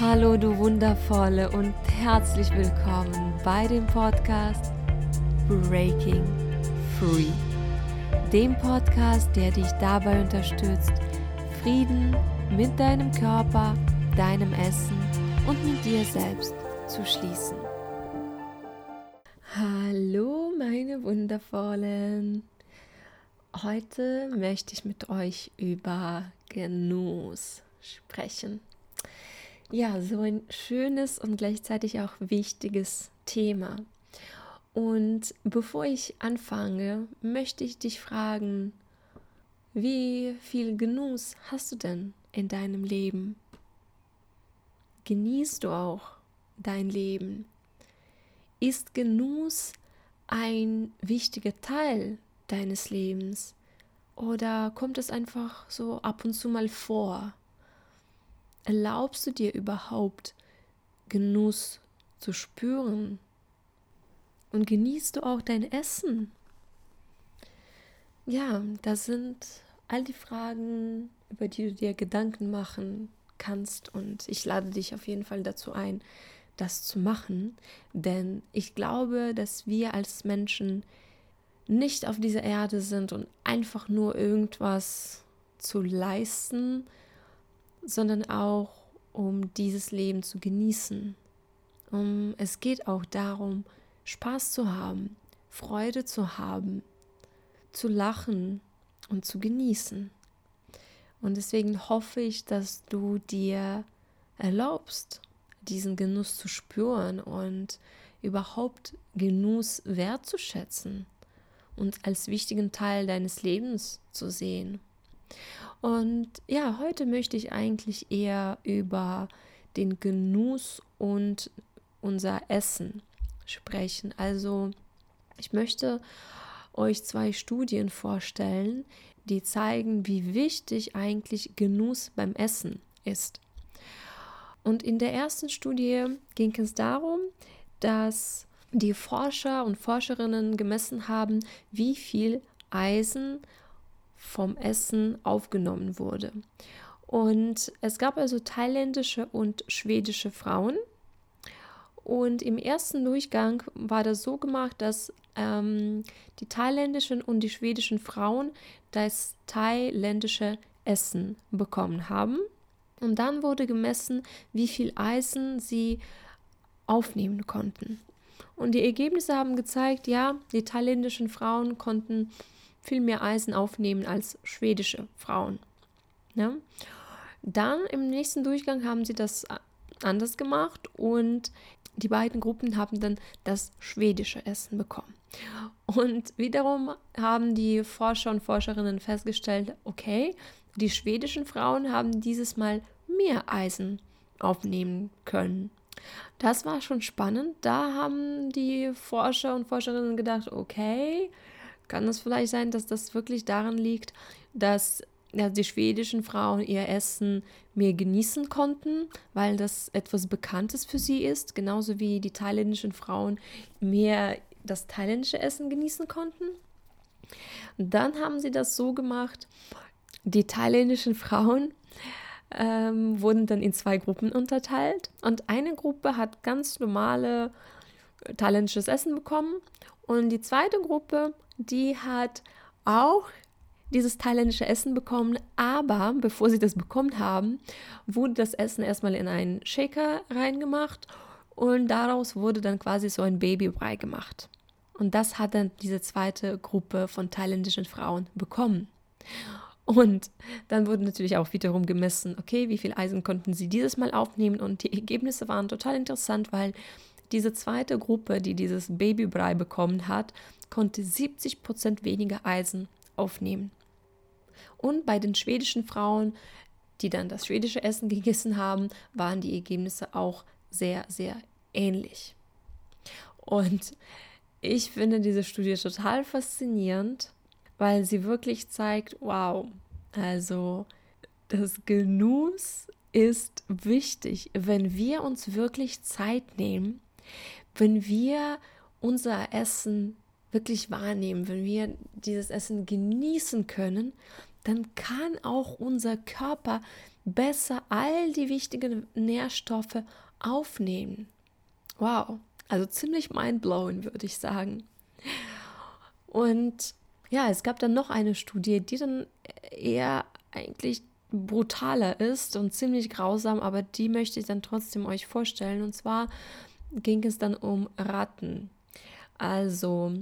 Hallo du wundervolle und herzlich willkommen bei dem Podcast Breaking Free. Dem Podcast, der dich dabei unterstützt, Frieden mit deinem Körper, deinem Essen und mit dir selbst zu schließen. Hallo meine wundervollen. Heute möchte ich mit euch über Genuss sprechen. Ja, so ein schönes und gleichzeitig auch wichtiges Thema. Und bevor ich anfange, möchte ich dich fragen, wie viel Genuss hast du denn in deinem Leben? Genießt du auch dein Leben? Ist Genuss ein wichtiger Teil deines Lebens? Oder kommt es einfach so ab und zu mal vor? Erlaubst du dir überhaupt Genuss zu spüren? Und genießt du auch dein Essen? Ja, das sind all die Fragen, über die du dir Gedanken machen kannst. Und ich lade dich auf jeden Fall dazu ein, das zu machen. Denn ich glaube, dass wir als Menschen nicht auf dieser Erde sind und einfach nur irgendwas zu leisten, sondern auch um dieses Leben zu genießen. Um, es geht auch darum, Spaß zu haben, Freude zu haben, zu lachen und zu genießen. Und deswegen hoffe ich, dass du dir erlaubst, diesen Genuss zu spüren und überhaupt Genuss wertzuschätzen und als wichtigen Teil deines Lebens zu sehen. Und ja, heute möchte ich eigentlich eher über den Genuss und unser Essen sprechen. Also ich möchte euch zwei Studien vorstellen, die zeigen, wie wichtig eigentlich Genuss beim Essen ist. Und in der ersten Studie ging es darum, dass die Forscher und Forscherinnen gemessen haben, wie viel Eisen vom Essen aufgenommen wurde. Und es gab also thailändische und schwedische Frauen. Und im ersten Durchgang war das so gemacht, dass ähm, die thailändischen und die schwedischen Frauen das thailändische Essen bekommen haben. Und dann wurde gemessen, wie viel Eisen sie aufnehmen konnten. Und die Ergebnisse haben gezeigt, ja, die thailändischen Frauen konnten viel mehr Eisen aufnehmen als schwedische Frauen. Ja? Dann im nächsten Durchgang haben sie das anders gemacht und die beiden Gruppen haben dann das schwedische Essen bekommen. Und wiederum haben die Forscher und Forscherinnen festgestellt, okay, die schwedischen Frauen haben dieses Mal mehr Eisen aufnehmen können. Das war schon spannend. Da haben die Forscher und Forscherinnen gedacht, okay, kann es vielleicht sein, dass das wirklich daran liegt, dass ja, die schwedischen Frauen ihr Essen mehr genießen konnten, weil das etwas Bekanntes für sie ist, genauso wie die thailändischen Frauen mehr das thailändische Essen genießen konnten. dann haben sie das so gemacht, die thailändischen Frauen ähm, wurden dann in zwei Gruppen unterteilt und eine Gruppe hat ganz normale thailändisches Essen bekommen und die zweite Gruppe die hat auch dieses thailändische Essen bekommen, aber bevor sie das bekommen haben, wurde das Essen erstmal in einen Shaker reingemacht und daraus wurde dann quasi so ein Babybrei gemacht. Und das hat dann diese zweite Gruppe von thailändischen Frauen bekommen. Und dann wurde natürlich auch wiederum gemessen, okay, wie viel Eisen konnten sie dieses Mal aufnehmen und die Ergebnisse waren total interessant, weil diese zweite Gruppe, die dieses Babybrei bekommen hat, konnte 70 Prozent weniger Eisen aufnehmen. Und bei den schwedischen Frauen, die dann das schwedische Essen gegessen haben, waren die Ergebnisse auch sehr, sehr ähnlich. Und ich finde diese Studie total faszinierend, weil sie wirklich zeigt, wow, also das Genuss ist wichtig, wenn wir uns wirklich Zeit nehmen, wenn wir unser Essen wirklich wahrnehmen, wenn wir dieses Essen genießen können, dann kann auch unser Körper besser all die wichtigen Nährstoffe aufnehmen. Wow, also ziemlich mindblowing, würde ich sagen. Und ja, es gab dann noch eine Studie, die dann eher eigentlich brutaler ist und ziemlich grausam, aber die möchte ich dann trotzdem euch vorstellen. Und zwar ging es dann um Ratten. Also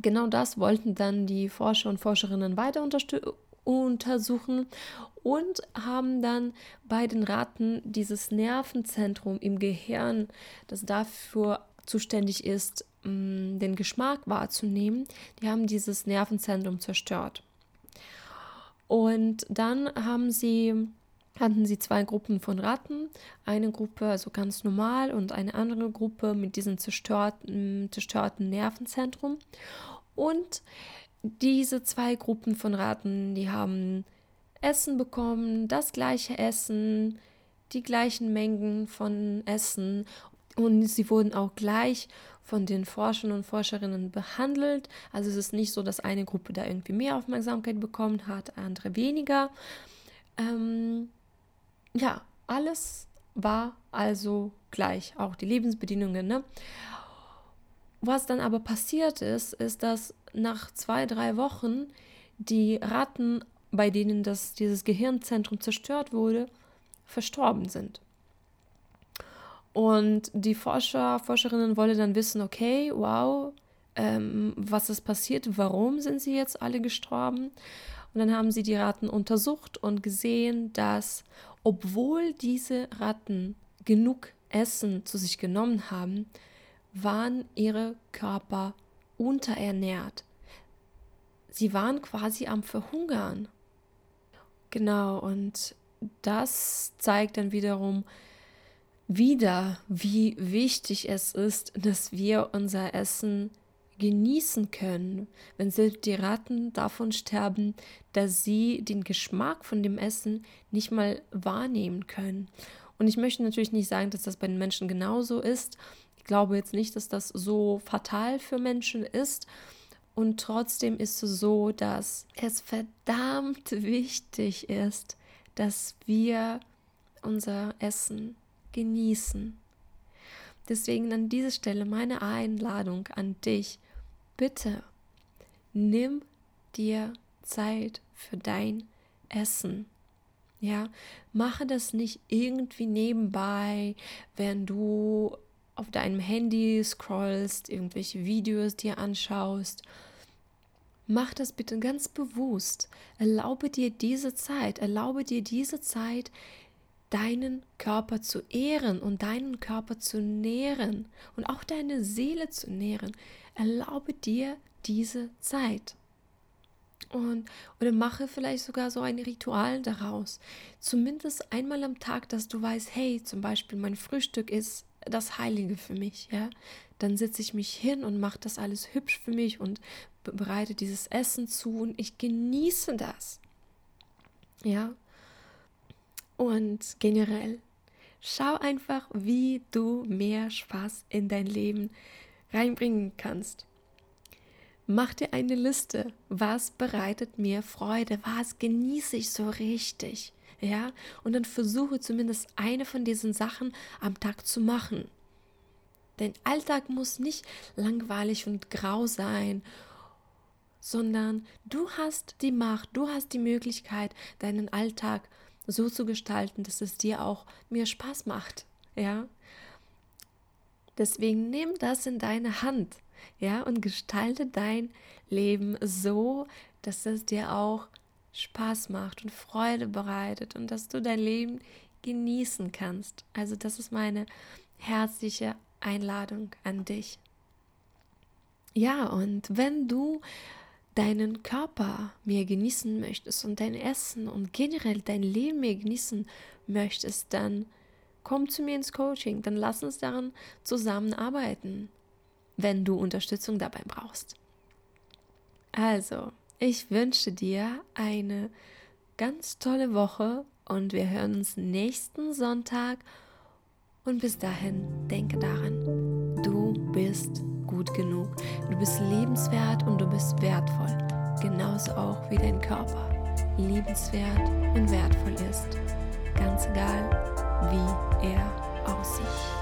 genau das wollten dann die Forscher und Forscherinnen weiter untersuchen und haben dann bei den Ratten dieses Nervenzentrum im Gehirn, das dafür zuständig ist, mm, den Geschmack wahrzunehmen, die haben dieses Nervenzentrum zerstört. Und dann haben sie hatten sie zwei Gruppen von Ratten, eine Gruppe also ganz normal und eine andere Gruppe mit diesem zerstörten, zerstörten Nervenzentrum. Und diese zwei Gruppen von Ratten, die haben Essen bekommen, das gleiche Essen, die gleichen Mengen von Essen und sie wurden auch gleich von den Forschern und Forscherinnen behandelt. Also es ist nicht so, dass eine Gruppe da irgendwie mehr Aufmerksamkeit bekommen hat, andere weniger. Ähm, ja, alles war also gleich, auch die Lebensbedingungen. Ne? Was dann aber passiert ist, ist, dass nach zwei, drei Wochen die Ratten, bei denen das, dieses Gehirnzentrum zerstört wurde, verstorben sind. Und die Forscher, Forscherinnen wollten dann wissen, okay, wow, ähm, was ist passiert, warum sind sie jetzt alle gestorben? Und dann haben sie die Ratten untersucht und gesehen, dass obwohl diese Ratten genug Essen zu sich genommen haben, waren ihre Körper unterernährt. Sie waren quasi am Verhungern. Genau, und das zeigt dann wiederum, wieder, wie wichtig es ist, dass wir unser Essen genießen können, wenn selbst die Ratten davon sterben, dass sie den Geschmack von dem Essen nicht mal wahrnehmen können. Und ich möchte natürlich nicht sagen, dass das bei den Menschen genauso ist. Ich glaube jetzt nicht, dass das so fatal für Menschen ist. Und trotzdem ist es so, dass es verdammt wichtig ist, dass wir unser Essen genießen. Deswegen an dieser Stelle meine Einladung an dich. Bitte nimm dir Zeit für dein Essen. Ja, mache das nicht irgendwie nebenbei, wenn du auf deinem Handy scrollst, irgendwelche Videos dir anschaust. Mach das bitte ganz bewusst. Erlaube dir diese Zeit, erlaube dir diese Zeit, deinen Körper zu ehren und deinen Körper zu nähren und auch deine Seele zu nähren. Erlaube dir diese Zeit. Und, oder mache vielleicht sogar so ein Ritual daraus. Zumindest einmal am Tag, dass du weißt, hey, zum Beispiel mein Frühstück ist das Heilige für mich, ja. Dann setze ich mich hin und mache das alles hübsch für mich und bereite dieses Essen zu und ich genieße das. Ja, und generell, schau einfach, wie du mehr Spaß in dein Leben reinbringen kannst. Mach dir eine Liste, was bereitet mir Freude, was genieße ich so richtig, ja? Und dann versuche zumindest eine von diesen Sachen am Tag zu machen. Dein Alltag muss nicht langweilig und grau sein, sondern du hast die Macht, du hast die Möglichkeit, deinen Alltag so zu gestalten, dass es dir auch mehr Spaß macht, ja. Deswegen nimm das in deine Hand, ja, und gestalte dein Leben so, dass es dir auch Spaß macht und Freude bereitet und dass du dein Leben genießen kannst. Also das ist meine herzliche Einladung an dich. Ja, und wenn du deinen Körper mehr genießen möchtest und dein Essen und generell dein Leben mehr genießen möchtest, dann komm zu mir ins Coaching, dann lass uns daran zusammenarbeiten, wenn du Unterstützung dabei brauchst. Also, ich wünsche dir eine ganz tolle Woche und wir hören uns nächsten Sonntag. Und bis dahin, denke daran, du bist gut genug. Du bist lebenswert und du bist wertvoll. Genauso auch wie dein Körper liebenswert und wertvoll ist. ganz egal, wie er aussieht.